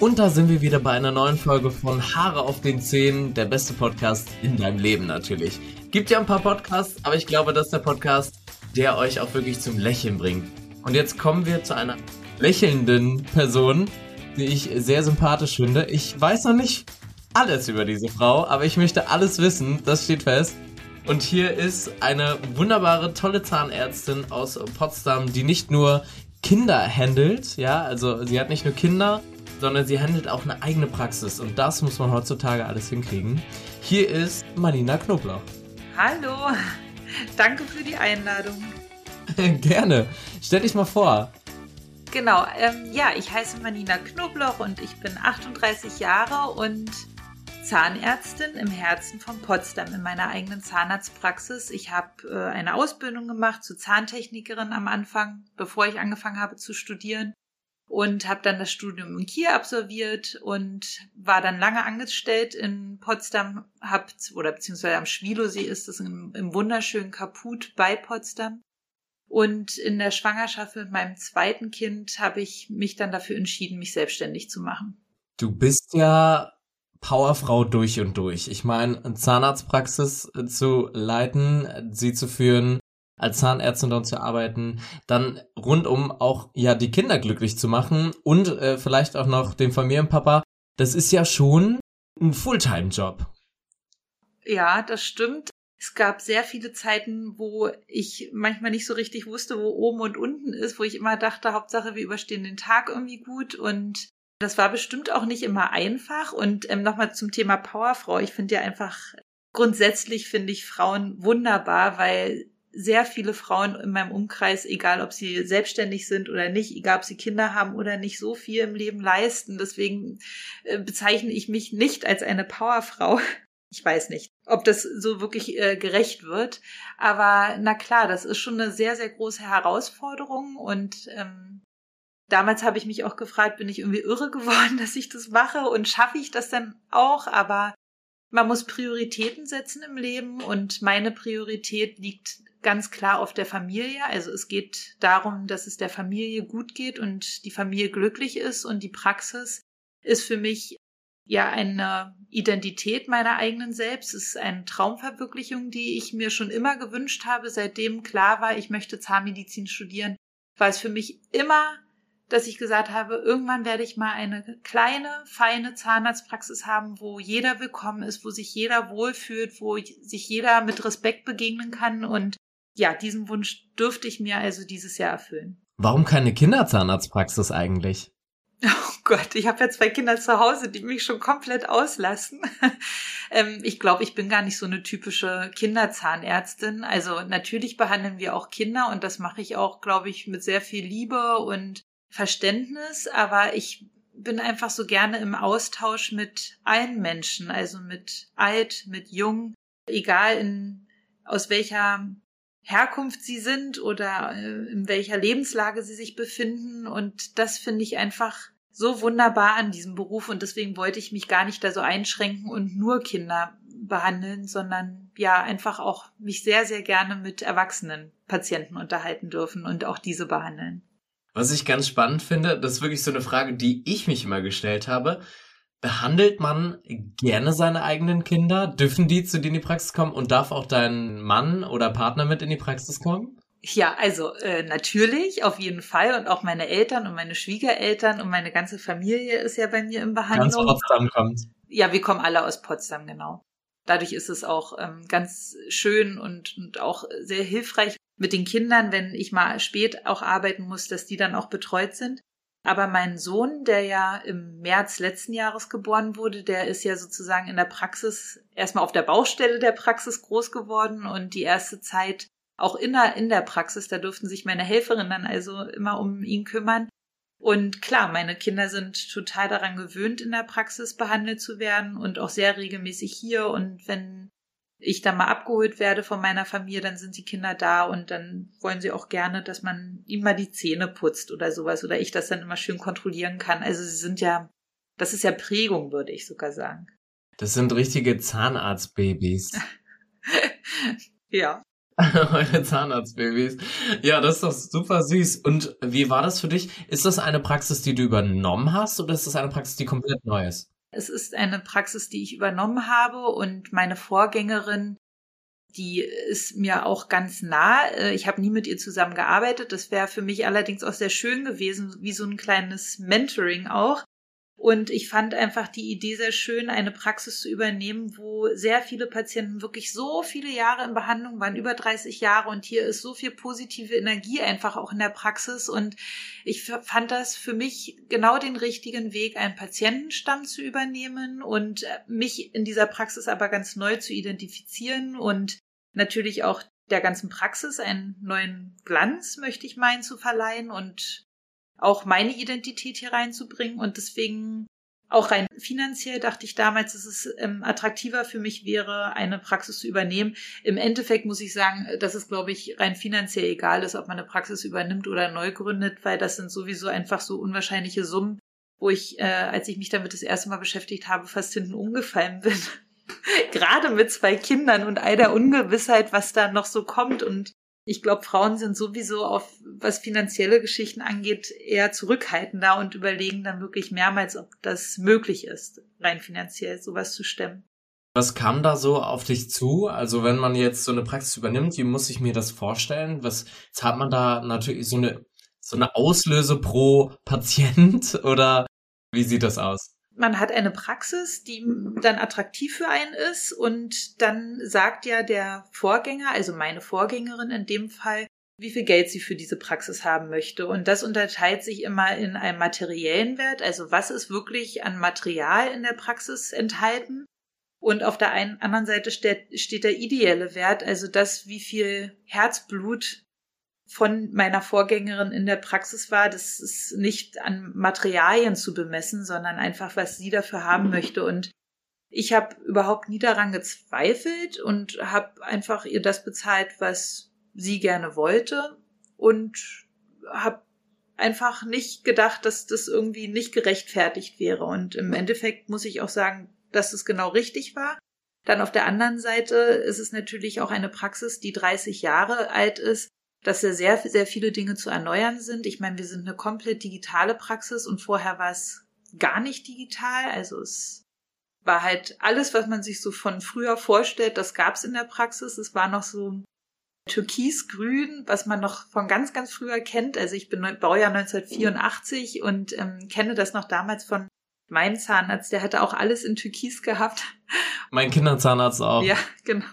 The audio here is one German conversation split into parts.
Und da sind wir wieder bei einer neuen Folge von Haare auf den Zähnen, der beste Podcast in deinem Leben natürlich. Gibt ja ein paar Podcasts, aber ich glaube, das ist der Podcast, der euch auch wirklich zum Lächeln bringt. Und jetzt kommen wir zu einer lächelnden Person, die ich sehr sympathisch finde. Ich weiß noch nicht alles über diese Frau, aber ich möchte alles wissen, das steht fest. Und hier ist eine wunderbare, tolle Zahnärztin aus Potsdam, die nicht nur Kinder handelt, ja, also sie hat nicht nur Kinder, sondern sie handelt auch eine eigene Praxis und das muss man heutzutage alles hinkriegen. Hier ist Marina Knoblauch. Hallo, danke für die Einladung. Gerne. Stell dich mal vor. Genau, ähm, ja, ich heiße Marina Knoblauch und ich bin 38 Jahre und Zahnärztin im Herzen von Potsdam in meiner eigenen Zahnarztpraxis. Ich habe äh, eine Ausbildung gemacht zur Zahntechnikerin am Anfang, bevor ich angefangen habe zu studieren und habe dann das Studium in Kiel absolviert und war dann lange angestellt in Potsdam, hab, oder beziehungsweise am Schwilosee ist es im, im wunderschönen Kaput bei Potsdam. Und in der Schwangerschaft mit meinem zweiten Kind habe ich mich dann dafür entschieden, mich selbstständig zu machen. Du bist ja Powerfrau durch und durch. Ich meine, Zahnarztpraxis zu leiten, sie zu führen, als Zahnärztin dort zu arbeiten, dann rundum auch ja die Kinder glücklich zu machen und äh, vielleicht auch noch den Familienpapa. Das ist ja schon ein Fulltime-Job. Ja, das stimmt. Es gab sehr viele Zeiten, wo ich manchmal nicht so richtig wusste, wo oben und unten ist, wo ich immer dachte, Hauptsache, wir überstehen den Tag irgendwie gut und das war bestimmt auch nicht immer einfach. Und ähm, nochmal zum Thema Powerfrau. Ich finde ja einfach, grundsätzlich finde ich Frauen wunderbar, weil sehr viele Frauen in meinem Umkreis, egal ob sie selbstständig sind oder nicht, egal ob sie Kinder haben oder nicht, so viel im Leben leisten. Deswegen äh, bezeichne ich mich nicht als eine Powerfrau. Ich weiß nicht, ob das so wirklich äh, gerecht wird. Aber na klar, das ist schon eine sehr, sehr große Herausforderung und ähm, damals habe ich mich auch gefragt, bin ich irgendwie irre geworden, dass ich das mache und schaffe ich das dann auch? Aber man muss Prioritäten setzen im Leben und meine Priorität liegt ganz klar auf der Familie. Also es geht darum, dass es der Familie gut geht und die Familie glücklich ist und die Praxis ist für mich ja eine Identität meiner eigenen Selbst, es ist eine Traumverwirklichung, die ich mir schon immer gewünscht habe, seitdem klar war, ich möchte Zahnmedizin studieren, war es für mich immer dass ich gesagt habe, irgendwann werde ich mal eine kleine, feine Zahnarztpraxis haben, wo jeder willkommen ist, wo sich jeder wohlfühlt, wo sich jeder mit Respekt begegnen kann. Und ja, diesen Wunsch dürfte ich mir also dieses Jahr erfüllen. Warum keine Kinderzahnarztpraxis eigentlich? Oh Gott, ich habe ja zwei Kinder zu Hause, die mich schon komplett auslassen. ähm, ich glaube, ich bin gar nicht so eine typische Kinderzahnärztin. Also natürlich behandeln wir auch Kinder und das mache ich auch, glaube ich, mit sehr viel Liebe und Verständnis, aber ich bin einfach so gerne im Austausch mit allen Menschen, also mit alt, mit jung, egal in, aus welcher Herkunft sie sind oder äh, in welcher Lebenslage sie sich befinden. Und das finde ich einfach so wunderbar an diesem Beruf und deswegen wollte ich mich gar nicht da so einschränken und nur Kinder behandeln, sondern ja einfach auch mich sehr, sehr gerne mit erwachsenen Patienten unterhalten dürfen und auch diese behandeln. Was ich ganz spannend finde, das ist wirklich so eine Frage, die ich mich immer gestellt habe. Behandelt man gerne seine eigenen Kinder? Dürfen die zu dir in die Praxis kommen und darf auch dein Mann oder Partner mit in die Praxis kommen? Ja, also äh, natürlich, auf jeden Fall. Und auch meine Eltern und meine Schwiegereltern und meine ganze Familie ist ja bei mir im Behandlung. Ganz Potsdam kommt. Ja, wir kommen alle aus Potsdam, genau. Dadurch ist es auch ähm, ganz schön und, und auch sehr hilfreich, mit den Kindern, wenn ich mal spät auch arbeiten muss, dass die dann auch betreut sind. Aber mein Sohn, der ja im März letzten Jahres geboren wurde, der ist ja sozusagen in der Praxis, erstmal auf der Baustelle der Praxis groß geworden und die erste Zeit auch in der, in der Praxis, da durften sich meine Helferinnen dann also immer um ihn kümmern. Und klar, meine Kinder sind total daran gewöhnt, in der Praxis behandelt zu werden und auch sehr regelmäßig hier. Und wenn ich dann mal abgeholt werde von meiner Familie, dann sind die Kinder da und dann wollen sie auch gerne, dass man ihm mal die Zähne putzt oder sowas oder ich das dann immer schön kontrollieren kann. Also sie sind ja, das ist ja Prägung, würde ich sogar sagen. Das sind richtige Zahnarztbabys. ja. Eure Zahnarztbabys. Ja, das ist doch super süß. Und wie war das für dich? Ist das eine Praxis, die du übernommen hast oder ist das eine Praxis, die komplett neu ist? Es ist eine Praxis, die ich übernommen habe und meine Vorgängerin, die ist mir auch ganz nah. Äh, ich habe nie mit ihr zusammengearbeitet. Das wäre für mich allerdings auch sehr schön gewesen, wie so ein kleines Mentoring auch. Und ich fand einfach die Idee sehr schön, eine Praxis zu übernehmen, wo sehr viele Patienten wirklich so viele Jahre in Behandlung waren, über 30 Jahre. Und hier ist so viel positive Energie einfach auch in der Praxis. Und ich fand das für mich genau den richtigen Weg, einen Patientenstamm zu übernehmen und mich in dieser Praxis aber ganz neu zu identifizieren und natürlich auch der ganzen Praxis einen neuen Glanz, möchte ich meinen, zu verleihen und auch meine Identität hier reinzubringen. Und deswegen auch rein finanziell dachte ich damals, dass es ähm, attraktiver für mich wäre, eine Praxis zu übernehmen. Im Endeffekt muss ich sagen, dass es, glaube ich, rein finanziell egal ist, ob man eine Praxis übernimmt oder neu gründet, weil das sind sowieso einfach so unwahrscheinliche Summen, wo ich, äh, als ich mich damit das erste Mal beschäftigt habe, fast hinten umgefallen bin. Gerade mit zwei Kindern und all der Ungewissheit, was da noch so kommt und ich glaube, Frauen sind sowieso auf, was finanzielle Geschichten angeht, eher zurückhaltender und überlegen dann wirklich mehrmals, ob das möglich ist, rein finanziell sowas zu stemmen. Was kam da so auf dich zu? Also wenn man jetzt so eine Praxis übernimmt, wie muss ich mir das vorstellen? Was jetzt hat man da natürlich so eine so eine Auslöse pro Patient oder wie sieht das aus? Man hat eine Praxis, die dann attraktiv für einen ist und dann sagt ja der Vorgänger, also meine Vorgängerin in dem Fall, wie viel Geld sie für diese Praxis haben möchte. Und das unterteilt sich immer in einem materiellen Wert, also was ist wirklich an Material in der Praxis enthalten. Und auf der einen anderen Seite steht, steht der ideelle Wert, also das, wie viel Herzblut von meiner Vorgängerin in der Praxis war, das ist nicht an Materialien zu bemessen, sondern einfach, was sie dafür haben möchte. Und ich habe überhaupt nie daran gezweifelt und habe einfach ihr das bezahlt, was sie gerne wollte und habe einfach nicht gedacht, dass das irgendwie nicht gerechtfertigt wäre. Und im Endeffekt muss ich auch sagen, dass es genau richtig war. Dann auf der anderen Seite ist es natürlich auch eine Praxis, die 30 Jahre alt ist dass da sehr, sehr viele Dinge zu erneuern sind. Ich meine, wir sind eine komplett digitale Praxis und vorher war es gar nicht digital. Also es war halt alles, was man sich so von früher vorstellt, das gab es in der Praxis. Es war noch so türkisgrün, was man noch von ganz, ganz früher kennt. Also ich bin Baujahr 1984 und ähm, kenne das noch damals von meinem Zahnarzt. Der hatte auch alles in Türkis gehabt. Mein Kinderzahnarzt auch. Ja, genau.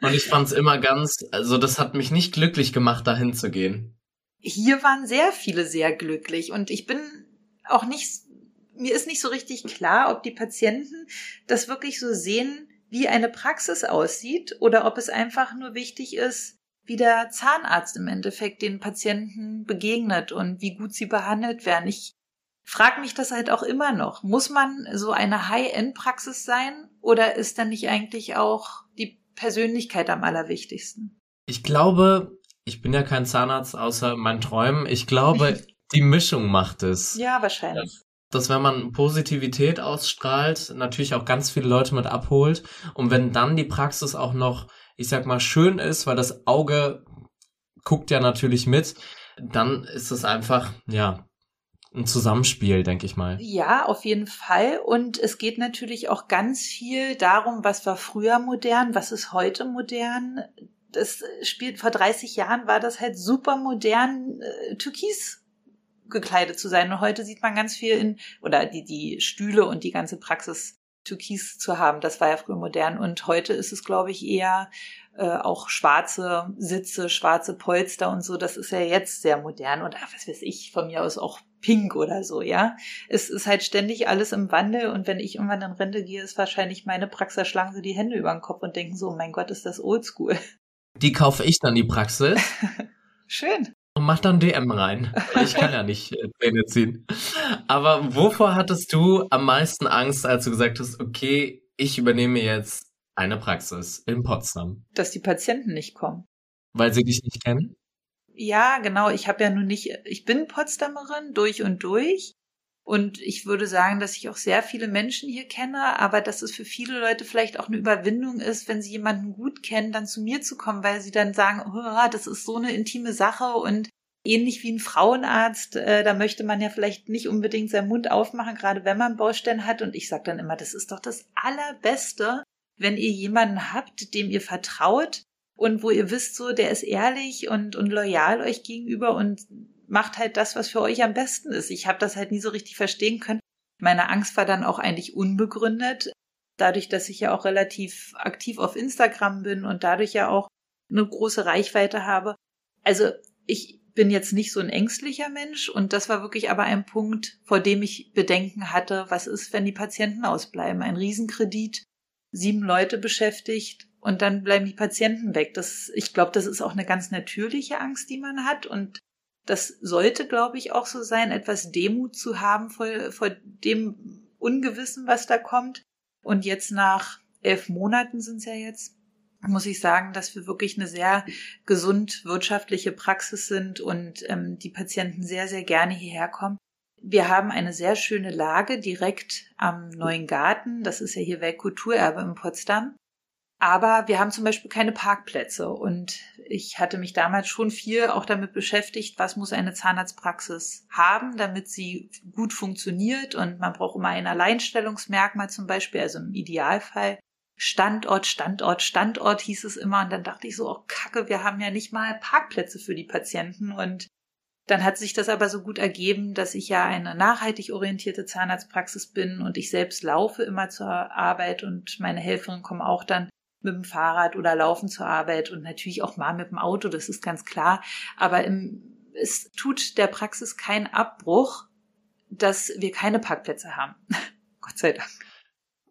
Und ich fand's immer ganz, also das hat mich nicht glücklich gemacht, dahin zu gehen. Hier waren sehr viele sehr glücklich und ich bin auch nicht, mir ist nicht so richtig klar, ob die Patienten das wirklich so sehen, wie eine Praxis aussieht oder ob es einfach nur wichtig ist, wie der Zahnarzt im Endeffekt den Patienten begegnet und wie gut sie behandelt werden. Ich frage mich das halt auch immer noch. Muss man so eine High-End-Praxis sein oder ist dann nicht eigentlich auch die Persönlichkeit am allerwichtigsten? Ich glaube, ich bin ja kein Zahnarzt außer meinen Träumen. Ich glaube, die Mischung macht es. Ja, wahrscheinlich. Dass wenn man Positivität ausstrahlt, natürlich auch ganz viele Leute mit abholt. Und wenn dann die Praxis auch noch, ich sag mal, schön ist, weil das Auge guckt ja natürlich mit, dann ist es einfach, ja, ein Zusammenspiel, denke ich mal. Ja, auf jeden Fall. Und es geht natürlich auch ganz viel darum, was war früher modern, was ist heute modern. Das spielt vor 30 Jahren war das halt super modern, äh, türkis gekleidet zu sein. Und heute sieht man ganz viel in, oder die, die Stühle und die ganze Praxis türkis zu haben. Das war ja früher modern. Und heute ist es, glaube ich, eher äh, auch schwarze Sitze, schwarze Polster und so. Das ist ja jetzt sehr modern. Und ach, was weiß ich, von mir aus auch pink oder so, ja. Es ist halt ständig alles im Wandel und wenn ich irgendwann in Rente gehe, ist wahrscheinlich meine Praxis, schlagen sie die Hände über den Kopf und denken so, mein Gott, ist das oldschool. Die kaufe ich dann die Praxis. Schön. Und mach dann DM rein. Ich kann ja nicht äh, Zähne ziehen. Aber wovor hattest du am meisten Angst, als du gesagt hast, okay, ich übernehme jetzt eine Praxis in Potsdam? Dass die Patienten nicht kommen. Weil sie dich nicht kennen? Ja, genau. Ich habe ja nun nicht, ich bin Potsdamerin durch und durch. Und ich würde sagen, dass ich auch sehr viele Menschen hier kenne, aber dass es für viele Leute vielleicht auch eine Überwindung ist, wenn sie jemanden gut kennen, dann zu mir zu kommen, weil sie dann sagen, oh, das ist so eine intime Sache und ähnlich wie ein Frauenarzt, äh, da möchte man ja vielleicht nicht unbedingt seinen Mund aufmachen, gerade wenn man Baustellen hat. Und ich sage dann immer, das ist doch das Allerbeste, wenn ihr jemanden habt, dem ihr vertraut und wo ihr wisst, so, der ist ehrlich und, und loyal euch gegenüber und macht halt das, was für euch am besten ist. Ich habe das halt nie so richtig verstehen können. Meine Angst war dann auch eigentlich unbegründet, dadurch, dass ich ja auch relativ aktiv auf Instagram bin und dadurch ja auch eine große Reichweite habe. Also ich bin jetzt nicht so ein ängstlicher Mensch und das war wirklich aber ein Punkt, vor dem ich Bedenken hatte, was ist, wenn die Patienten ausbleiben? Ein Riesenkredit, sieben Leute beschäftigt und dann bleiben die Patienten weg. Das, ich glaube, das ist auch eine ganz natürliche Angst, die man hat und das sollte, glaube ich, auch so sein, etwas Demut zu haben vor, vor dem Ungewissen, was da kommt. Und jetzt nach elf Monaten sind es ja jetzt, muss ich sagen, dass wir wirklich eine sehr gesund wirtschaftliche Praxis sind und ähm, die Patienten sehr, sehr gerne hierher kommen. Wir haben eine sehr schöne Lage direkt am Neuen Garten. Das ist ja hier Weltkulturerbe in Potsdam. Aber wir haben zum Beispiel keine Parkplätze. Und ich hatte mich damals schon viel auch damit beschäftigt, was muss eine Zahnarztpraxis haben, damit sie gut funktioniert. Und man braucht immer ein Alleinstellungsmerkmal zum Beispiel, also im Idealfall Standort, Standort, Standort hieß es immer. Und dann dachte ich so, oh Kacke, wir haben ja nicht mal Parkplätze für die Patienten. Und dann hat sich das aber so gut ergeben, dass ich ja eine nachhaltig orientierte Zahnarztpraxis bin und ich selbst laufe immer zur Arbeit und meine Helferinnen kommen auch dann mit dem Fahrrad oder laufen zur Arbeit und natürlich auch mal mit dem Auto, das ist ganz klar. Aber im, es tut der Praxis keinen Abbruch, dass wir keine Parkplätze haben. Gott sei Dank.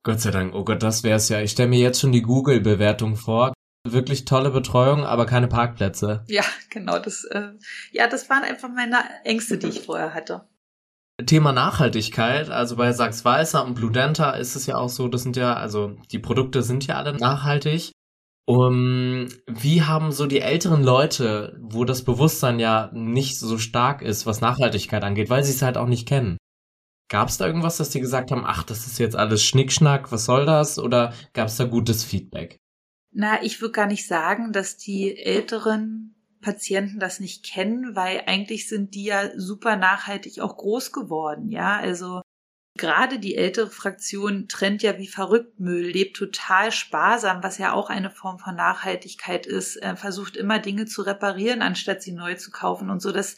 Gott sei Dank. Oh Gott, das wär's ja. Ich stelle mir jetzt schon die Google-Bewertung vor. Wirklich tolle Betreuung, aber keine Parkplätze. Ja, genau. Das, äh, ja, das waren einfach meine Ängste, die ich vorher hatte. Thema Nachhaltigkeit, also bei Sachs Weißer und Bludenta ist es ja auch so, das sind ja, also die Produkte sind ja alle nachhaltig. Um, wie haben so die älteren Leute, wo das Bewusstsein ja nicht so stark ist, was Nachhaltigkeit angeht, weil sie es halt auch nicht kennen? Gab es da irgendwas, dass die gesagt haben, ach, das ist jetzt alles Schnickschnack, was soll das? Oder gab es da gutes Feedback? Na, ich würde gar nicht sagen, dass die Älteren Patienten das nicht kennen, weil eigentlich sind die ja super nachhaltig auch groß geworden, ja. Also gerade die ältere Fraktion trennt ja wie verrückt Müll, lebt total sparsam, was ja auch eine Form von Nachhaltigkeit ist, äh, versucht immer Dinge zu reparieren, anstatt sie neu zu kaufen und so. Das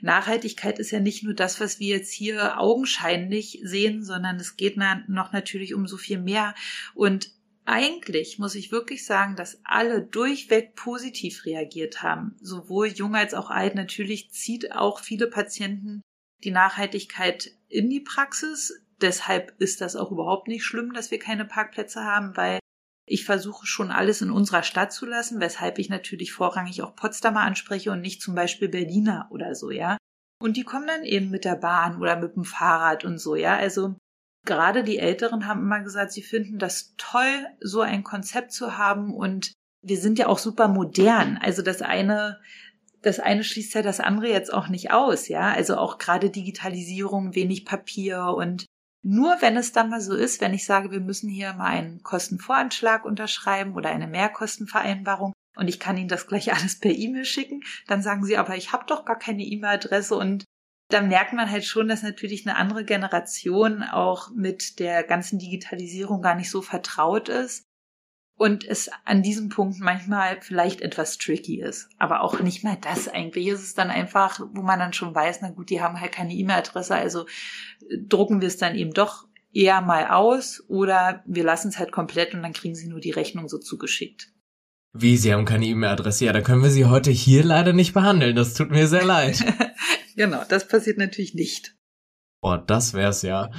Nachhaltigkeit ist ja nicht nur das, was wir jetzt hier augenscheinlich sehen, sondern es geht noch natürlich um so viel mehr. Und eigentlich muss ich wirklich sagen, dass alle durchweg positiv reagiert haben. Sowohl jung als auch alt. Natürlich zieht auch viele Patienten die Nachhaltigkeit in die Praxis. Deshalb ist das auch überhaupt nicht schlimm, dass wir keine Parkplätze haben, weil ich versuche schon alles in unserer Stadt zu lassen, weshalb ich natürlich vorrangig auch Potsdamer anspreche und nicht zum Beispiel Berliner oder so, ja. Und die kommen dann eben mit der Bahn oder mit dem Fahrrad und so, ja. Also gerade die Älteren haben immer gesagt, sie finden das toll, so ein Konzept zu haben und wir sind ja auch super modern. Also das eine, das eine schließt ja das andere jetzt auch nicht aus, ja. Also auch gerade Digitalisierung, wenig Papier und nur wenn es dann mal so ist, wenn ich sage, wir müssen hier mal einen Kostenvoranschlag unterschreiben oder eine Mehrkostenvereinbarung und ich kann Ihnen das gleich alles per E-Mail schicken, dann sagen Sie, aber ich habe doch gar keine E-Mail-Adresse und da merkt man halt schon, dass natürlich eine andere Generation auch mit der ganzen Digitalisierung gar nicht so vertraut ist und es an diesem Punkt manchmal vielleicht etwas tricky ist. Aber auch nicht mal das. Eigentlich ist es dann einfach, wo man dann schon weiß, na gut, die haben halt keine E-Mail-Adresse, also äh, drucken wir es dann eben doch eher mal aus oder wir lassen es halt komplett und dann kriegen sie nur die Rechnung so zugeschickt. Wie, Sie haben keine E-Mail-Adresse? Ja, da können wir Sie heute hier leider nicht behandeln. Das tut mir sehr leid. Genau, das passiert natürlich nicht. Oh, das wär's ja.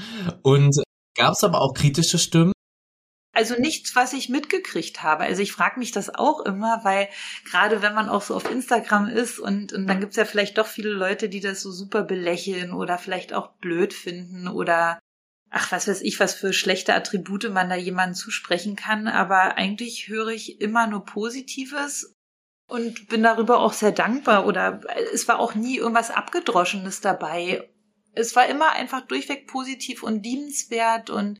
Und gab's aber auch kritische Stimmen? Also nichts, was ich mitgekriegt habe. Also ich frage mich das auch immer, weil gerade wenn man auch so auf Instagram ist und, und dann gibt's ja vielleicht doch viele Leute, die das so super belächeln oder vielleicht auch blöd finden oder ach, was weiß ich, was für schlechte Attribute man da jemandem zusprechen kann. Aber eigentlich höre ich immer nur Positives und bin darüber auch sehr dankbar oder es war auch nie irgendwas Abgedroschenes dabei. es war immer einfach durchweg positiv und liebenswert und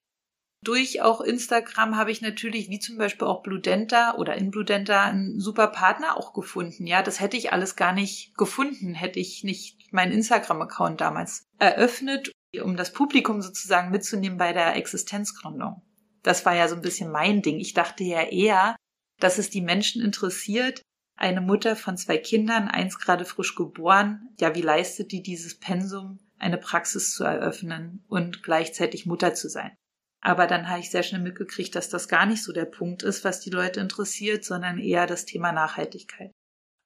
durch auch Instagram habe ich natürlich, wie zum Beispiel auch Bludenta oder in Bludenta, einen super Partner auch gefunden. Ja, das hätte ich alles gar nicht gefunden, hätte ich nicht meinen Instagram-Account damals eröffnet, um das Publikum sozusagen mitzunehmen bei der Existenzgründung. Das war ja so ein bisschen mein Ding. Ich dachte ja eher, dass es die Menschen interessiert, eine Mutter von zwei Kindern, eins gerade frisch geboren, ja, wie leistet die dieses Pensum, eine Praxis zu eröffnen und gleichzeitig Mutter zu sein. Aber dann habe ich sehr schnell mitgekriegt, dass das gar nicht so der Punkt ist, was die Leute interessiert, sondern eher das Thema Nachhaltigkeit.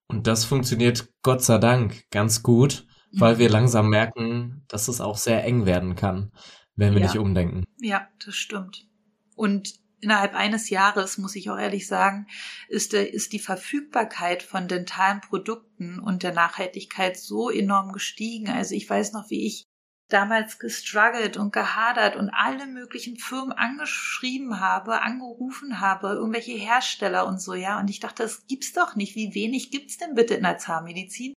Und das funktioniert Gott sei Dank ganz gut, weil wir mhm. langsam merken, dass es auch sehr eng werden kann, wenn wir ja. nicht umdenken. Ja, das stimmt. Und innerhalb eines Jahres, muss ich auch ehrlich sagen, ist, der, ist die Verfügbarkeit von dentalen Produkten und der Nachhaltigkeit so enorm gestiegen. Also ich weiß noch, wie ich damals gestruggelt und gehadert und alle möglichen Firmen angeschrieben habe, angerufen habe, irgendwelche Hersteller und so, ja. Und ich dachte, das gibt's doch nicht. Wie wenig gibt's denn bitte in der Zahnmedizin?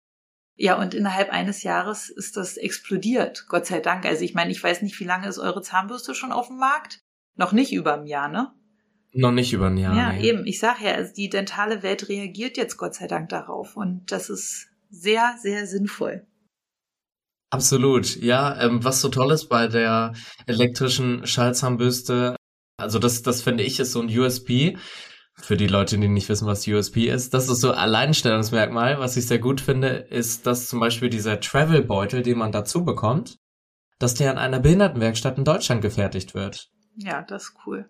Ja, und innerhalb eines Jahres ist das explodiert. Gott sei Dank. Also ich meine, ich weiß nicht, wie lange ist eure Zahnbürste schon auf dem Markt? Noch nicht über ein Jahr, ne? Noch nicht über ein Jahr. Ja, nee. eben. Ich sage ja, also die dentale Welt reagiert jetzt Gott sei Dank darauf. Und das ist sehr, sehr sinnvoll. Absolut, ja. Ähm, was so toll ist bei der elektrischen Schallzahnbürste, also das, das finde ich ist so ein USP. Für die Leute, die nicht wissen, was USP ist, das ist so Alleinstellungsmerkmal. Was ich sehr gut finde, ist, dass zum Beispiel dieser Travel-Beutel, den man dazu bekommt, dass der an einer Behindertenwerkstatt in Deutschland gefertigt wird. Ja, das ist cool.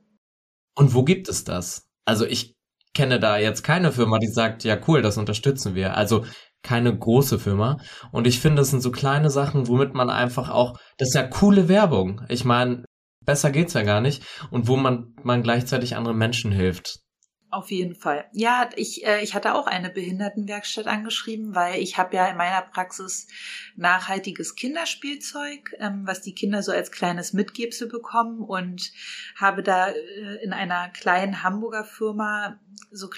Und wo gibt es das? Also ich kenne da jetzt keine Firma, die sagt, ja cool, das unterstützen wir. Also keine große Firma. Und ich finde, das sind so kleine Sachen, womit man einfach auch, das ist ja coole Werbung. Ich meine, besser geht's ja gar nicht. Und wo man, man gleichzeitig anderen Menschen hilft. Auf jeden Fall. Ja, ich, äh, ich hatte auch eine Behindertenwerkstatt angeschrieben, weil ich habe ja in meiner Praxis nachhaltiges Kinderspielzeug, ähm, was die Kinder so als kleines Mitgebsel bekommen und habe da äh, in einer kleinen Hamburger Firma so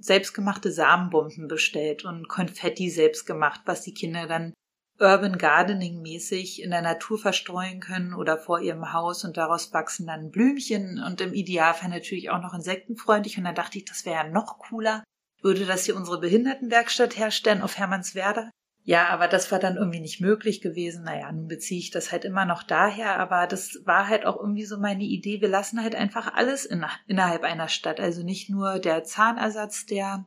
selbstgemachte Samenbomben bestellt und Konfetti selbst gemacht, was die Kinder dann Urban Gardening mäßig in der Natur verstreuen können oder vor ihrem Haus und daraus wachsen dann Blümchen und im Idealfall natürlich auch noch insektenfreundlich und dann dachte ich, das wäre ja noch cooler, würde das hier unsere Behindertenwerkstatt herstellen auf Hermannswerder. Ja, aber das war dann irgendwie nicht möglich gewesen. Naja, nun beziehe ich das halt immer noch daher, aber das war halt auch irgendwie so meine Idee. Wir lassen halt einfach alles in, innerhalb einer Stadt. Also nicht nur der Zahnersatz, der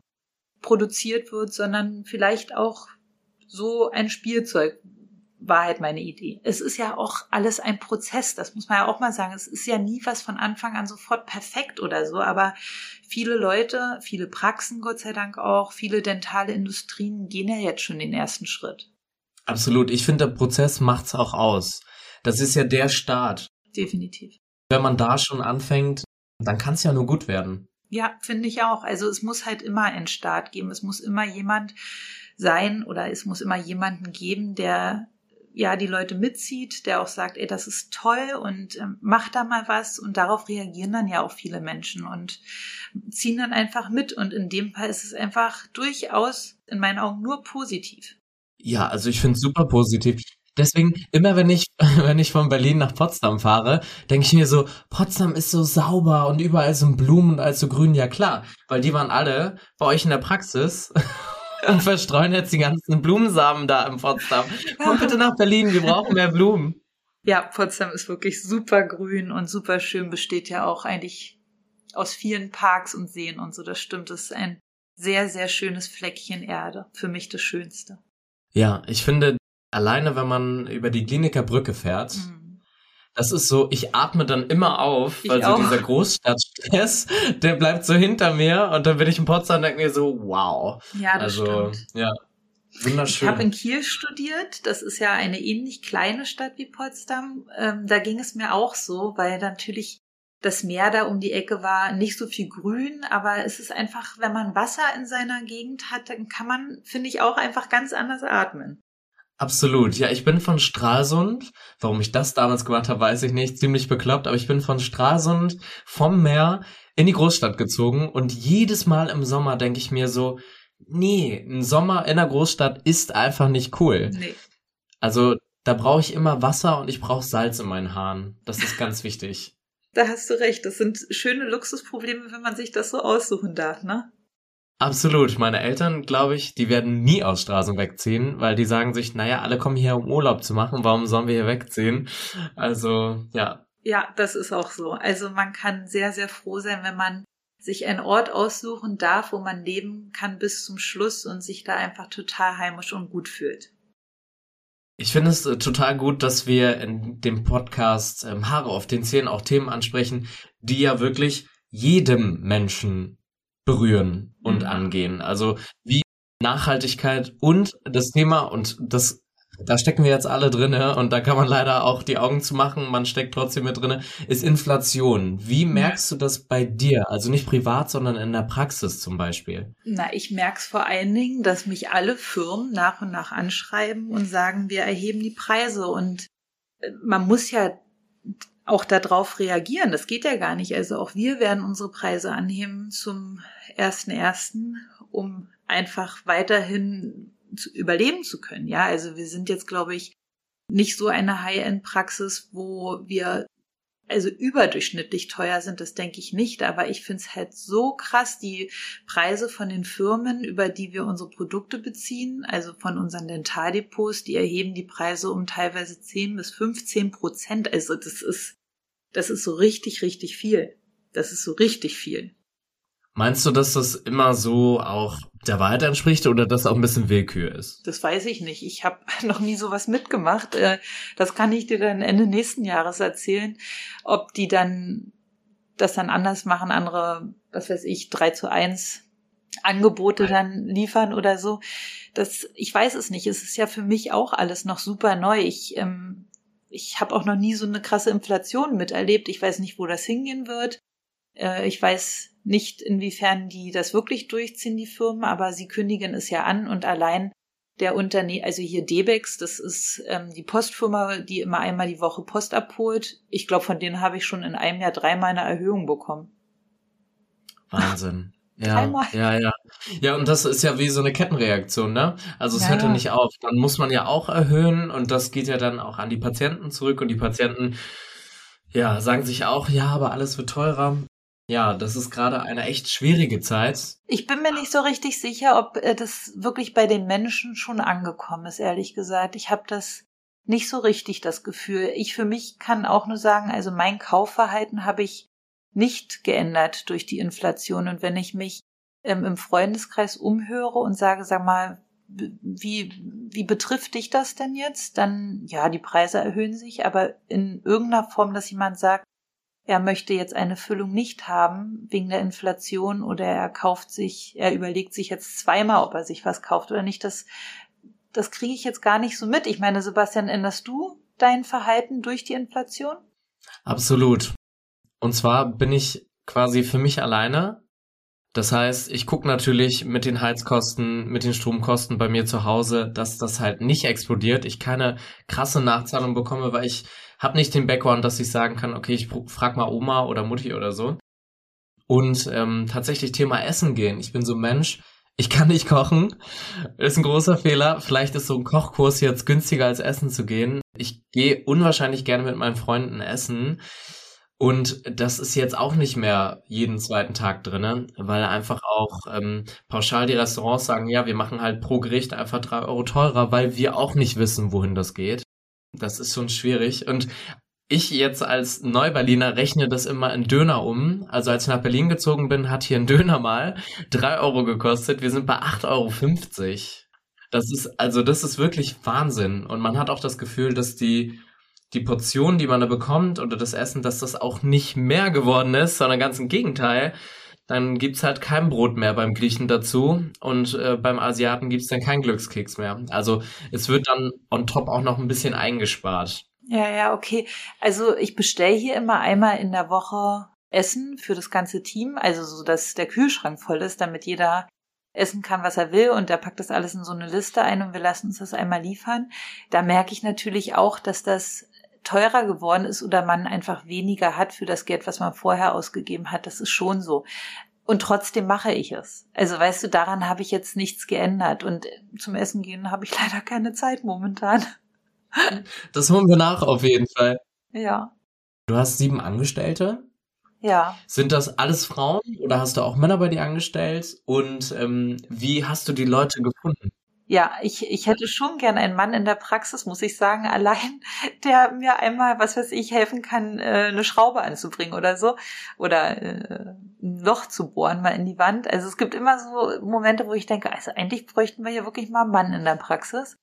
produziert wird, sondern vielleicht auch so ein Spielzeug, war halt meine Idee. Es ist ja auch alles ein Prozess, das muss man ja auch mal sagen. Es ist ja nie was von Anfang an sofort perfekt oder so, aber viele Leute, viele Praxen, Gott sei Dank auch, viele dentale Industrien gehen ja jetzt schon den ersten Schritt. Absolut. Ich finde, der Prozess macht's auch aus. Das ist ja der Start. Definitiv. Wenn man da schon anfängt, dann kann es ja nur gut werden. Ja, finde ich auch. Also es muss halt immer einen Start geben. Es muss immer jemand sein oder es muss immer jemanden geben, der ja die Leute mitzieht, der auch sagt, ey, das ist toll und äh, mach da mal was und darauf reagieren dann ja auch viele Menschen und ziehen dann einfach mit und in dem Fall ist es einfach durchaus in meinen Augen nur positiv. Ja, also ich finde es super positiv. Deswegen, immer wenn ich, wenn ich von Berlin nach Potsdam fahre, denke ich mir so, Potsdam ist so sauber und überall sind Blumen und alles so grün. Ja klar, weil die waren alle bei euch in der Praxis und verstreuen jetzt die ganzen Blumensamen da in Potsdam. Komm bitte nach Berlin, wir brauchen mehr Blumen. Ja, Potsdam ist wirklich super grün und super schön, besteht ja auch eigentlich aus vielen Parks und Seen und so. Das stimmt, das ist ein sehr, sehr schönes Fleckchen Erde. Für mich das Schönste. Ja, ich finde, alleine wenn man über die Kliniker Brücke fährt, mhm das ist so, ich atme dann immer auf, weil ich so auch. dieser Großstadtstress, der bleibt so hinter mir und dann bin ich in Potsdam und denke mir so, wow. Ja, das also, stimmt. Ja. Wunderschön. Ich habe in Kiel studiert. Das ist ja eine ähnlich kleine Stadt wie Potsdam. Ähm, da ging es mir auch so, weil natürlich das Meer da um die Ecke war, nicht so viel grün, aber es ist einfach, wenn man Wasser in seiner Gegend hat, dann kann man, finde ich, auch einfach ganz anders atmen. Absolut. Ja, ich bin von Stralsund. Warum ich das damals gemacht habe, weiß ich nicht. Ziemlich bekloppt, aber ich bin von Stralsund vom Meer in die Großstadt gezogen und jedes Mal im Sommer denke ich mir so, nee, ein Sommer in der Großstadt ist einfach nicht cool. Nee. Also da brauche ich immer Wasser und ich brauche Salz in meinen Haaren. Das ist ganz wichtig. Da hast du recht. Das sind schöne Luxusprobleme, wenn man sich das so aussuchen darf, ne? Absolut. Meine Eltern, glaube ich, die werden nie aus Straße wegziehen, weil die sagen sich, naja, alle kommen hier, um Urlaub zu machen. Warum sollen wir hier wegziehen? Also, ja. Ja, das ist auch so. Also man kann sehr, sehr froh sein, wenn man sich einen Ort aussuchen darf, wo man leben kann bis zum Schluss und sich da einfach total heimisch und gut fühlt. Ich finde es äh, total gut, dass wir in dem Podcast ähm, Haare auf den Zähnen auch Themen ansprechen, die ja wirklich jedem Menschen berühren und mhm. angehen. Also wie Nachhaltigkeit und das Thema, und das da stecken wir jetzt alle drinne und da kann man leider auch die Augen zu machen, man steckt trotzdem mit drinne, ist Inflation. Wie merkst du das bei dir? Also nicht privat, sondern in der Praxis zum Beispiel. Na, ich merke es vor allen Dingen, dass mich alle Firmen nach und nach anschreiben und sagen, wir erheben die Preise und äh, man muss ja auch darauf reagieren. Das geht ja gar nicht. Also auch wir werden unsere Preise anheben zum ersten ersten, um einfach weiterhin zu überleben zu können. Ja, also wir sind jetzt, glaube ich, nicht so eine High-End-Praxis, wo wir also überdurchschnittlich teuer sind, das denke ich nicht, aber ich finde es halt so krass, die Preise von den Firmen, über die wir unsere Produkte beziehen, also von unseren Dentaldepots, die erheben die Preise um teilweise 10 bis 15 Prozent. Also das ist, das ist so richtig, richtig viel. Das ist so richtig viel. Meinst du, dass das immer so auch der Wahrheit entspricht oder dass auch ein bisschen Willkür ist? Das weiß ich nicht. Ich habe noch nie sowas mitgemacht. Äh, das kann ich dir dann Ende nächsten Jahres erzählen, ob die dann das dann anders machen, andere, was weiß ich, drei zu eins Angebote dann liefern oder so. Das, ich weiß es nicht. Es ist ja für mich auch alles noch super neu. Ich, ähm, ich habe auch noch nie so eine krasse Inflation miterlebt. Ich weiß nicht, wo das hingehen wird. Äh, ich weiß nicht, inwiefern die das wirklich durchziehen, die Firmen, aber sie kündigen es ja an und allein der Unternehmen, also hier Debex, das ist ähm, die Postfirma, die immer einmal die Woche Post abholt. Ich glaube, von denen habe ich schon in einem Jahr dreimal eine Erhöhung bekommen. Wahnsinn. Ja, ja, ja. Ja, und das ist ja wie so eine Kettenreaktion, ne? Also es ja, hört ja nicht auf. Dann muss man ja auch erhöhen und das geht ja dann auch an die Patienten zurück und die Patienten, ja, sagen sich auch, ja, aber alles wird teurer. Ja, das ist gerade eine echt schwierige Zeit. Ich bin mir nicht so richtig sicher, ob äh, das wirklich bei den Menschen schon angekommen ist, ehrlich gesagt. Ich habe das nicht so richtig das Gefühl. Ich für mich kann auch nur sagen, also mein Kaufverhalten habe ich nicht geändert durch die Inflation. Und wenn ich mich ähm, im Freundeskreis umhöre und sage, sag mal, wie, wie betrifft dich das denn jetzt? Dann, ja, die Preise erhöhen sich, aber in irgendeiner Form, dass jemand sagt, er möchte jetzt eine Füllung nicht haben wegen der Inflation oder er kauft sich, er überlegt sich jetzt zweimal, ob er sich was kauft oder nicht. Das, das kriege ich jetzt gar nicht so mit. Ich meine, Sebastian, änderst du dein Verhalten durch die Inflation? Absolut. Und zwar bin ich quasi für mich alleine. Das heißt, ich gucke natürlich mit den Heizkosten, mit den Stromkosten bei mir zu Hause, dass das halt nicht explodiert. Ich keine krasse Nachzahlung bekomme, weil ich habe nicht den Background, dass ich sagen kann, okay, ich frag mal Oma oder Mutti oder so. Und ähm, tatsächlich Thema Essen gehen. Ich bin so ein Mensch, ich kann nicht kochen. Ist ein großer Fehler. Vielleicht ist so ein Kochkurs jetzt günstiger als essen zu gehen. Ich gehe unwahrscheinlich gerne mit meinen Freunden essen. Und das ist jetzt auch nicht mehr jeden zweiten Tag drinnen, weil einfach auch ähm, pauschal die Restaurants sagen, ja, wir machen halt pro Gericht einfach drei Euro teurer, weil wir auch nicht wissen, wohin das geht. Das ist schon schwierig. Und ich jetzt als Neuberliner rechne das immer in Döner um. Also als ich nach Berlin gezogen bin, hat hier ein Döner mal drei Euro gekostet. Wir sind bei 8,50 Euro. Das ist, also das ist wirklich Wahnsinn. Und man hat auch das Gefühl, dass die, die Portion, die man da bekommt oder das Essen, dass das auch nicht mehr geworden ist, sondern ganz im Gegenteil. Dann gibt's halt kein Brot mehr beim Griechen dazu und äh, beim Asiaten gibt's dann keinen Glückskeks mehr. Also es wird dann on top auch noch ein bisschen eingespart. Ja, ja, okay. Also ich bestelle hier immer einmal in der Woche Essen für das ganze Team, also so, dass der Kühlschrank voll ist, damit jeder essen kann, was er will und der packt das alles in so eine Liste ein und wir lassen uns das einmal liefern. Da merke ich natürlich auch, dass das teurer geworden ist oder man einfach weniger hat für das Geld, was man vorher ausgegeben hat. Das ist schon so. Und trotzdem mache ich es. Also weißt du, daran habe ich jetzt nichts geändert. Und zum Essen gehen habe ich leider keine Zeit momentan. Das holen wir nach auf jeden Fall. Ja. Du hast sieben Angestellte. Ja. Sind das alles Frauen oder hast du auch Männer bei dir angestellt? Und ähm, wie hast du die Leute gefunden? Ja, ich, ich hätte schon gern einen Mann in der Praxis, muss ich sagen, allein, der mir einmal, was weiß ich, helfen kann, äh, eine Schraube anzubringen oder so. Oder äh, ein Loch zu bohren, mal in die Wand. Also es gibt immer so Momente, wo ich denke, also eigentlich bräuchten wir hier wirklich mal einen Mann in der Praxis.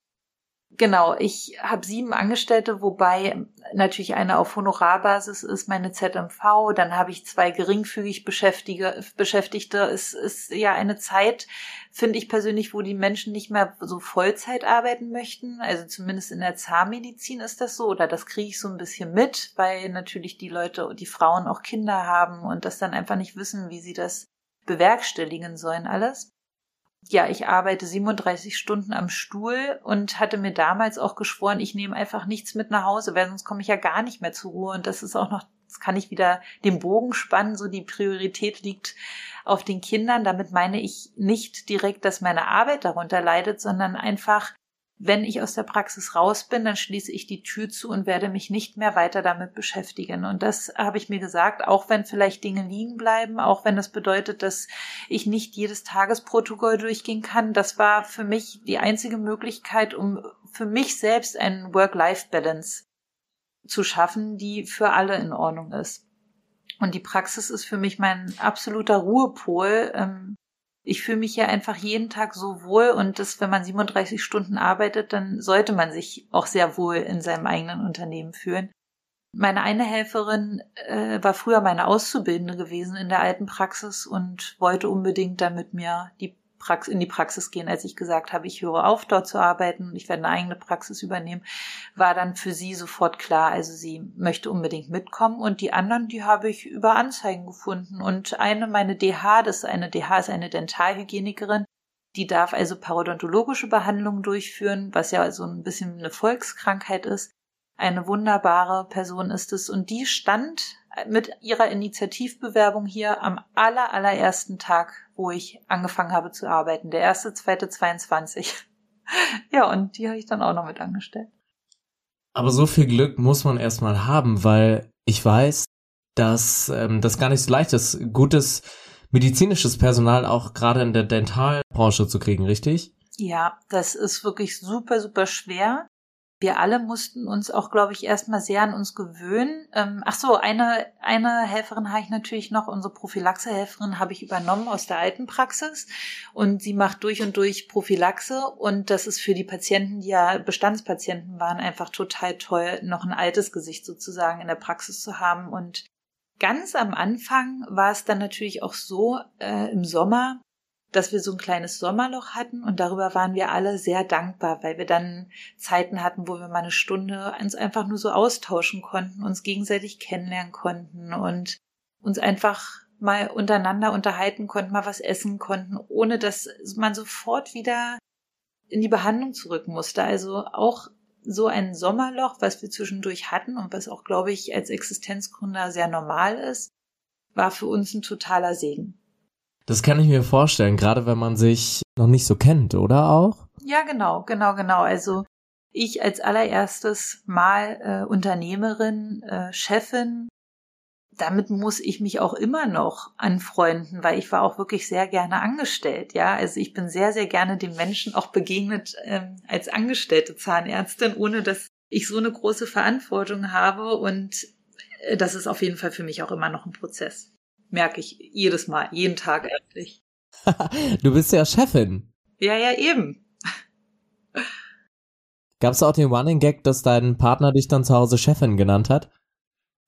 Genau, ich habe sieben Angestellte, wobei natürlich eine auf Honorarbasis ist, meine ZMV. Dann habe ich zwei geringfügig Beschäftigte. Beschäftigte. Es ist ja eine Zeit, finde ich persönlich, wo die Menschen nicht mehr so Vollzeit arbeiten möchten. Also zumindest in der Zahnmedizin ist das so. Oder das kriege ich so ein bisschen mit, weil natürlich die Leute, die Frauen auch Kinder haben und das dann einfach nicht wissen, wie sie das bewerkstelligen sollen alles ja, ich arbeite 37 Stunden am Stuhl und hatte mir damals auch geschworen, ich nehme einfach nichts mit nach Hause, weil sonst komme ich ja gar nicht mehr zur Ruhe. Und das ist auch noch, das kann ich wieder den Bogen spannen, so die Priorität liegt auf den Kindern. Damit meine ich nicht direkt, dass meine Arbeit darunter leidet, sondern einfach wenn ich aus der Praxis raus bin, dann schließe ich die Tür zu und werde mich nicht mehr weiter damit beschäftigen. Und das habe ich mir gesagt, auch wenn vielleicht Dinge liegen bleiben, auch wenn das bedeutet, dass ich nicht jedes Tagesprotokoll durchgehen kann. Das war für mich die einzige Möglichkeit, um für mich selbst einen Work-Life-Balance zu schaffen, die für alle in Ordnung ist. Und die Praxis ist für mich mein absoluter Ruhepol. Ähm, ich fühle mich ja einfach jeden Tag so wohl und das, wenn man 37 Stunden arbeitet, dann sollte man sich auch sehr wohl in seinem eigenen Unternehmen fühlen. Meine eine Helferin äh, war früher meine Auszubildende gewesen in der alten Praxis und wollte unbedingt dann mit mir die Prax in die Praxis gehen, als ich gesagt habe, ich höre auf, dort zu arbeiten und ich werde eine eigene Praxis übernehmen, war dann für sie sofort klar, also sie möchte unbedingt mitkommen und die anderen, die habe ich über Anzeigen gefunden und eine, meine DH, das ist eine DH ist eine Dentalhygienikerin, die darf also parodontologische Behandlungen durchführen, was ja so ein bisschen eine Volkskrankheit ist. Eine wunderbare Person ist es und die stand mit ihrer Initiativbewerbung hier am aller, allerersten Tag wo ich angefangen habe zu arbeiten. Der erste, zweite, 22. ja, und die habe ich dann auch noch mit angestellt. Aber so viel Glück muss man erstmal haben, weil ich weiß, dass ähm, das gar nicht so leicht ist, gutes medizinisches Personal auch gerade in der Dentalbranche zu kriegen, richtig? Ja, das ist wirklich super, super schwer wir alle mussten uns auch, glaube ich, erstmal sehr an uns gewöhnen. Ähm, ach so, eine, eine Helferin habe ich natürlich noch, unsere Prophylaxe-Helferin habe ich übernommen aus der alten Praxis. Und sie macht durch und durch Prophylaxe. Und das ist für die Patienten, die ja Bestandspatienten waren, einfach total toll, noch ein altes Gesicht sozusagen in der Praxis zu haben. Und Ganz am Anfang war es dann natürlich auch so, äh, im Sommer dass wir so ein kleines Sommerloch hatten und darüber waren wir alle sehr dankbar, weil wir dann Zeiten hatten, wo wir mal eine Stunde uns einfach nur so austauschen konnten, uns gegenseitig kennenlernen konnten und uns einfach mal untereinander unterhalten konnten, mal was essen konnten, ohne dass man sofort wieder in die Behandlung zurück musste. Also auch so ein Sommerloch, was wir zwischendurch hatten und was auch, glaube ich, als Existenzgründer sehr normal ist, war für uns ein totaler Segen. Das kann ich mir vorstellen, gerade wenn man sich noch nicht so kennt, oder auch? Ja, genau, genau, genau. Also ich als allererstes Mal äh, Unternehmerin, äh, Chefin, damit muss ich mich auch immer noch anfreunden, weil ich war auch wirklich sehr gerne angestellt, ja. Also ich bin sehr, sehr gerne den Menschen auch begegnet ähm, als angestellte Zahnärztin, ohne dass ich so eine große Verantwortung habe und äh, das ist auf jeden Fall für mich auch immer noch ein Prozess merke ich jedes Mal, jeden Tag eigentlich. du bist ja Chefin. Ja, ja, eben. Gab es auch den Running Gag, dass dein Partner dich dann zu Hause Chefin genannt hat?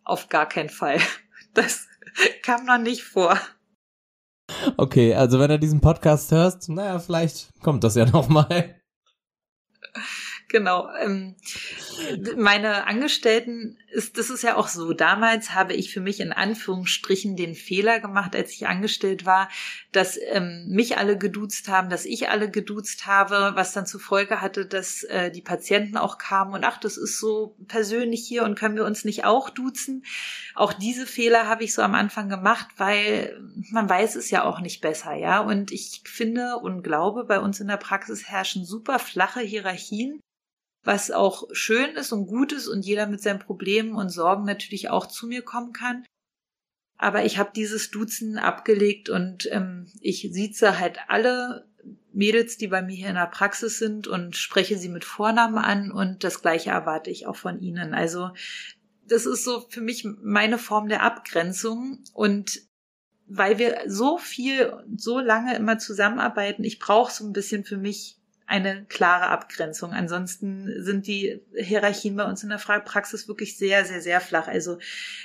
Auf gar keinen Fall. Das kam noch nicht vor. Okay, also wenn du diesen Podcast hörst, naja, vielleicht kommt das ja noch mal. Genau. Ähm, meine Angestellten ist, das ist ja auch so. Damals habe ich für mich in Anführungsstrichen den Fehler gemacht, als ich angestellt war, dass ähm, mich alle geduzt haben, dass ich alle geduzt habe, was dann zur Folge hatte, dass äh, die Patienten auch kamen und ach, das ist so persönlich hier und können wir uns nicht auch duzen. Auch diese Fehler habe ich so am Anfang gemacht, weil man weiß es ja auch nicht besser, ja. Und ich finde und glaube, bei uns in der Praxis herrschen super flache Hierarchien was auch schön ist und gut ist und jeder mit seinen Problemen und Sorgen natürlich auch zu mir kommen kann. Aber ich habe dieses Duzen abgelegt und ähm, ich sieze halt alle Mädels, die bei mir hier in der Praxis sind und spreche sie mit Vornamen an und das gleiche erwarte ich auch von ihnen. Also das ist so für mich meine Form der Abgrenzung und weil wir so viel, so lange immer zusammenarbeiten, ich brauche so ein bisschen für mich eine klare Abgrenzung. Ansonsten sind die Hierarchien bei uns in der Praxis wirklich sehr, sehr, sehr flach. Also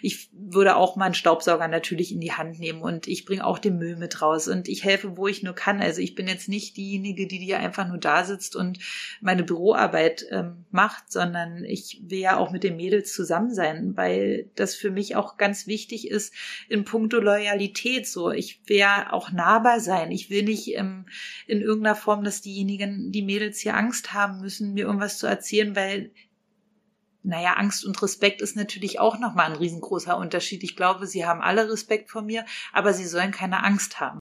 ich würde auch mal einen Staubsauger natürlich in die Hand nehmen und ich bringe auch den Müll mit raus und ich helfe, wo ich nur kann. Also ich bin jetzt nicht diejenige, die dir einfach nur da sitzt und meine Büroarbeit ähm, macht, sondern ich will ja auch mit den Mädels zusammen sein, weil das für mich auch ganz wichtig ist in puncto Loyalität. So, ich will ja auch nahbar sein. Ich will nicht ähm, in irgendeiner Form, dass diejenigen die Mädels hier Angst haben müssen, mir irgendwas zu erzählen, weil naja, Angst und Respekt ist natürlich auch nochmal ein riesengroßer Unterschied. Ich glaube, sie haben alle Respekt vor mir, aber sie sollen keine Angst haben.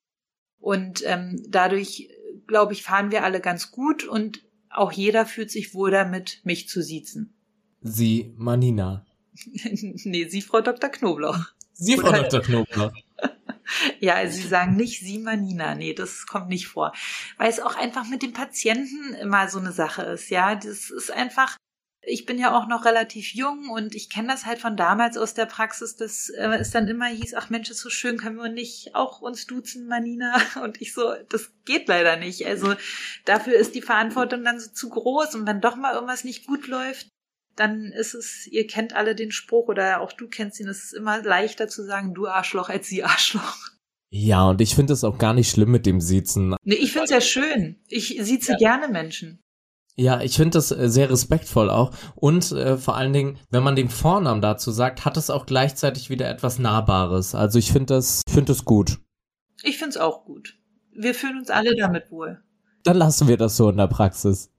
Und ähm, dadurch, glaube ich, fahren wir alle ganz gut und auch jeder fühlt sich wohl damit, mich zu siezen. Sie, Manina. nee, Sie, Frau Dr. Knoblauch. Sie, Frau Oder Dr. Knoblauch. Ja, also sie sagen nicht Simanina. Nee, das kommt nicht vor. Weil es auch einfach mit dem Patienten immer so eine Sache ist. Ja, das ist einfach, ich bin ja auch noch relativ jung und ich kenne das halt von damals aus der Praxis, dass äh, es dann immer hieß, ach Mensch, ist so schön, können wir nicht auch uns duzen, Manina? Und ich so, das geht leider nicht. Also dafür ist die Verantwortung dann so zu groß und wenn doch mal irgendwas nicht gut läuft, dann ist es, ihr kennt alle den Spruch oder auch du kennst ihn, es ist immer leichter zu sagen, du Arschloch als sie Arschloch. Ja, und ich finde es auch gar nicht schlimm mit dem Siezen. Nee, ich finde es ja schön. Ich sieze ja. gerne Menschen. Ja, ich finde das äh, sehr respektvoll auch. Und äh, vor allen Dingen, wenn man den Vornamen dazu sagt, hat es auch gleichzeitig wieder etwas Nahbares. Also ich finde das, ich finde das gut. Ich finde es auch gut. Wir fühlen uns alle damit wohl. Dann lassen wir das so in der Praxis.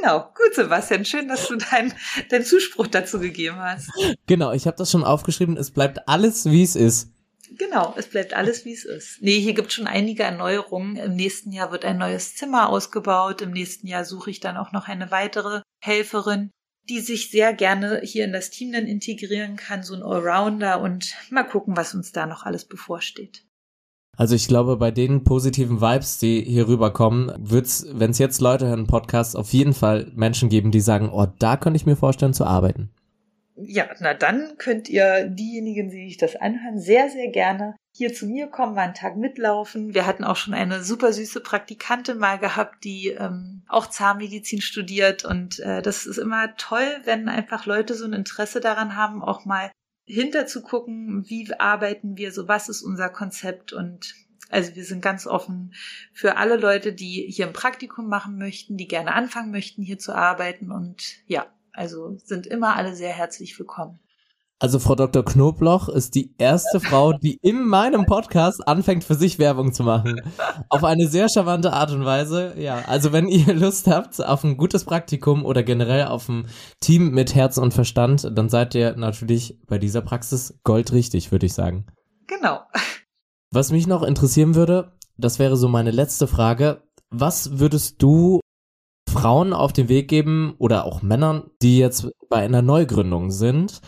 Genau, gut, Sebastian. Schön, dass du deinen dein Zuspruch dazu gegeben hast. Genau, ich habe das schon aufgeschrieben. Es bleibt alles, wie es ist. Genau, es bleibt alles, wie es ist. Nee, hier gibt schon einige Erneuerungen. Im nächsten Jahr wird ein neues Zimmer ausgebaut. Im nächsten Jahr suche ich dann auch noch eine weitere Helferin, die sich sehr gerne hier in das Team dann integrieren kann, so ein Allrounder und mal gucken, was uns da noch alles bevorsteht. Also ich glaube, bei den positiven Vibes, die hier rüberkommen, wird's, wenn es jetzt Leute hören, Podcast, auf jeden Fall Menschen geben, die sagen, oh, da könnte ich mir vorstellen zu arbeiten. Ja, na dann könnt ihr diejenigen, die sich das anhören, sehr, sehr gerne hier zu mir kommen, mal einen Tag mitlaufen. Wir hatten auch schon eine super süße Praktikantin mal gehabt, die ähm, auch Zahnmedizin studiert. Und äh, das ist immer toll, wenn einfach Leute so ein Interesse daran haben, auch mal hinter zu gucken, wie arbeiten wir so, was ist unser Konzept und also wir sind ganz offen für alle Leute, die hier ein Praktikum machen möchten, die gerne anfangen möchten, hier zu arbeiten und ja, also sind immer alle sehr herzlich willkommen. Also Frau Dr. Knobloch ist die erste Frau, die in meinem Podcast anfängt, für sich Werbung zu machen. Auf eine sehr charmante Art und Weise. Ja, also wenn ihr Lust habt auf ein gutes Praktikum oder generell auf ein Team mit Herz und Verstand, dann seid ihr natürlich bei dieser Praxis goldrichtig, würde ich sagen. Genau. Was mich noch interessieren würde, das wäre so meine letzte Frage. Was würdest du Frauen auf den Weg geben oder auch Männern, die jetzt bei einer Neugründung sind,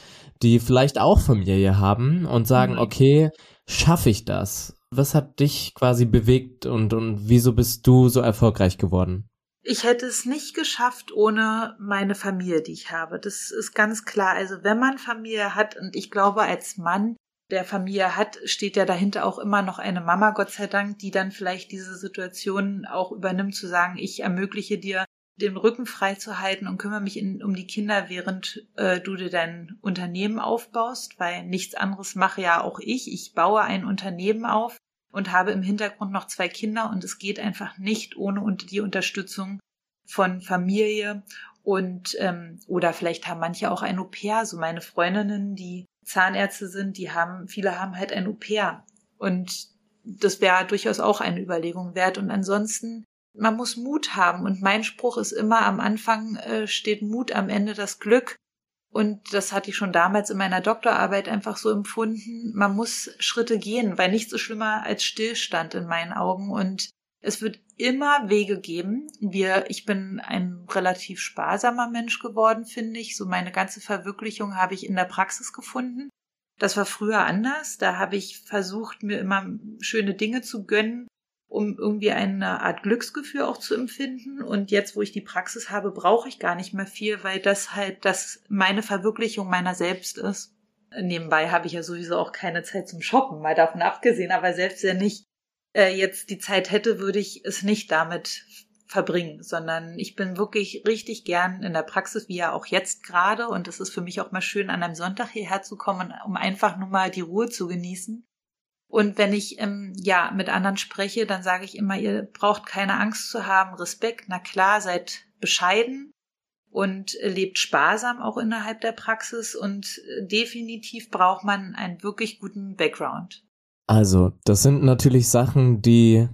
die vielleicht auch Familie haben und sagen, mhm. okay, schaffe ich das? Was hat dich quasi bewegt und, und wieso bist du so erfolgreich geworden? Ich hätte es nicht geschafft ohne meine Familie, die ich habe. Das ist ganz klar. Also wenn man Familie hat, und ich glaube als Mann, der Familie hat, steht ja dahinter auch immer noch eine Mama, Gott sei Dank, die dann vielleicht diese Situation auch übernimmt, zu sagen, ich ermögliche dir den Rücken frei zu halten und kümmere mich in, um die Kinder, während äh, du dir dein Unternehmen aufbaust, weil nichts anderes mache ja auch ich. Ich baue ein Unternehmen auf und habe im Hintergrund noch zwei Kinder und es geht einfach nicht ohne die Unterstützung von Familie und ähm, oder vielleicht haben manche auch ein Au-pair, so meine Freundinnen, die Zahnärzte sind, die haben, viele haben halt ein Au-pair und das wäre durchaus auch eine Überlegung wert. Und ansonsten man muss Mut haben. Und mein Spruch ist immer, am Anfang äh, steht Mut, am Ende das Glück. Und das hatte ich schon damals in meiner Doktorarbeit einfach so empfunden. Man muss Schritte gehen, weil nichts ist schlimmer als Stillstand in meinen Augen. Und Es wird immer Wege geben. Wir, ich bin ein relativ sparsamer Mensch geworden, finde ich. So meine ganze Verwirklichung habe ich in der Praxis gefunden. Das war früher anders. Da habe ich versucht, mir immer schöne Dinge zu gönnen, um irgendwie eine Art Glücksgefühl auch zu empfinden. Und jetzt, wo ich die Praxis habe, brauche ich gar nicht mehr viel, weil das halt das meine Verwirklichung meiner selbst ist. Nebenbei habe ich ja sowieso auch keine Zeit zum Shoppen, mal davon abgesehen, aber selbst wenn ich äh, jetzt die Zeit hätte, würde ich es nicht damit verbringen, sondern ich bin wirklich richtig gern in der Praxis, wie ja auch jetzt gerade. Und es ist für mich auch mal schön, an einem Sonntag hierher zu kommen, um einfach nur mal die Ruhe zu genießen. Und wenn ich ähm, ja mit anderen spreche, dann sage ich immer, ihr braucht keine Angst zu haben, Respekt. Na klar, seid bescheiden und lebt sparsam auch innerhalb der Praxis und äh, definitiv braucht man einen wirklich guten Background. Also, das sind natürlich Sachen, die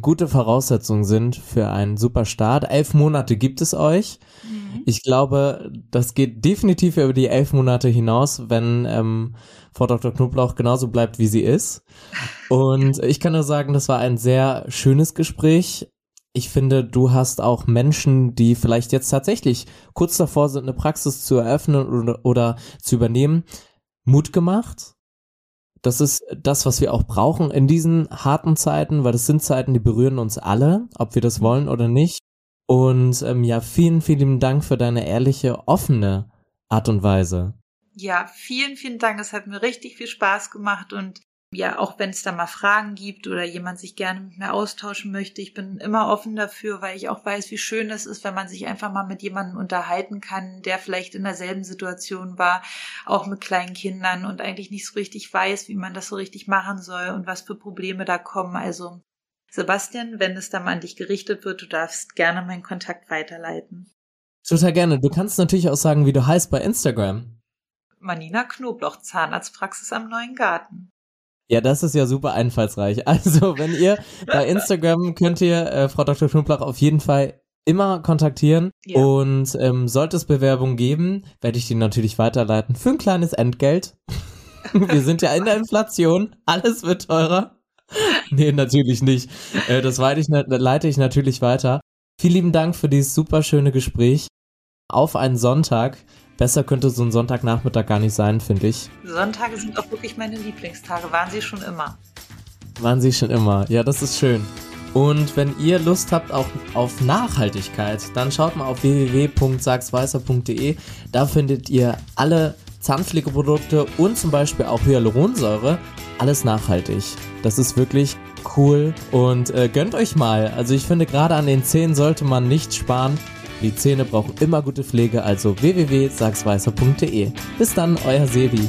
gute Voraussetzungen sind für einen super Start. Elf Monate gibt es euch. Mhm. Ich glaube, das geht definitiv über die elf Monate hinaus, wenn ähm, Frau Dr. Knoblauch genauso bleibt, wie sie ist. Und ich kann nur sagen, das war ein sehr schönes Gespräch. Ich finde, du hast auch Menschen, die vielleicht jetzt tatsächlich kurz davor sind, eine Praxis zu eröffnen oder, oder zu übernehmen, Mut gemacht das ist das, was wir auch brauchen in diesen harten Zeiten, weil das sind Zeiten, die berühren uns alle, ob wir das wollen oder nicht. Und ähm, ja, vielen, vielen Dank für deine ehrliche, offene Art und Weise. Ja, vielen, vielen Dank. Es hat mir richtig viel Spaß gemacht und ja, auch wenn es da mal Fragen gibt oder jemand sich gerne mit mir austauschen möchte, ich bin immer offen dafür, weil ich auch weiß, wie schön es ist, wenn man sich einfach mal mit jemandem unterhalten kann, der vielleicht in derselben Situation war, auch mit kleinen Kindern und eigentlich nicht so richtig weiß, wie man das so richtig machen soll und was für Probleme da kommen. Also Sebastian, wenn es dann mal an dich gerichtet wird, du darfst gerne meinen Kontakt weiterleiten. Total gerne. Du kannst natürlich auch sagen, wie du heißt bei Instagram. Manina Knoblauch, Zahnarztpraxis am Neuen Garten. Ja, das ist ja super einfallsreich. Also, wenn ihr bei Instagram könnt ihr äh, Frau Dr. Knoblauch auf jeden Fall immer kontaktieren ja. und ähm, sollte es Bewerbungen geben, werde ich die natürlich weiterleiten für ein kleines Entgelt. Wir sind ja in der Inflation, alles wird teurer. Nee, natürlich nicht. Äh, das leite ich, leite ich natürlich weiter. Vielen lieben Dank für dieses super schöne Gespräch. Auf einen Sonntag. Besser könnte so ein Sonntagnachmittag gar nicht sein, finde ich. Sonntage sind auch wirklich meine Lieblingstage, waren sie schon immer. Waren sie schon immer, ja, das ist schön. Und wenn ihr Lust habt auch auf Nachhaltigkeit, dann schaut mal auf www.sagsweißer.de. Da findet ihr alle Zahnpflegeprodukte und zum Beispiel auch Hyaluronsäure. Alles nachhaltig. Das ist wirklich cool und äh, gönnt euch mal. Also ich finde gerade an den Zähnen sollte man nicht sparen. Die Zähne brauchen immer gute Pflege, also www.sagsweißer.de. Bis dann, euer Sebi.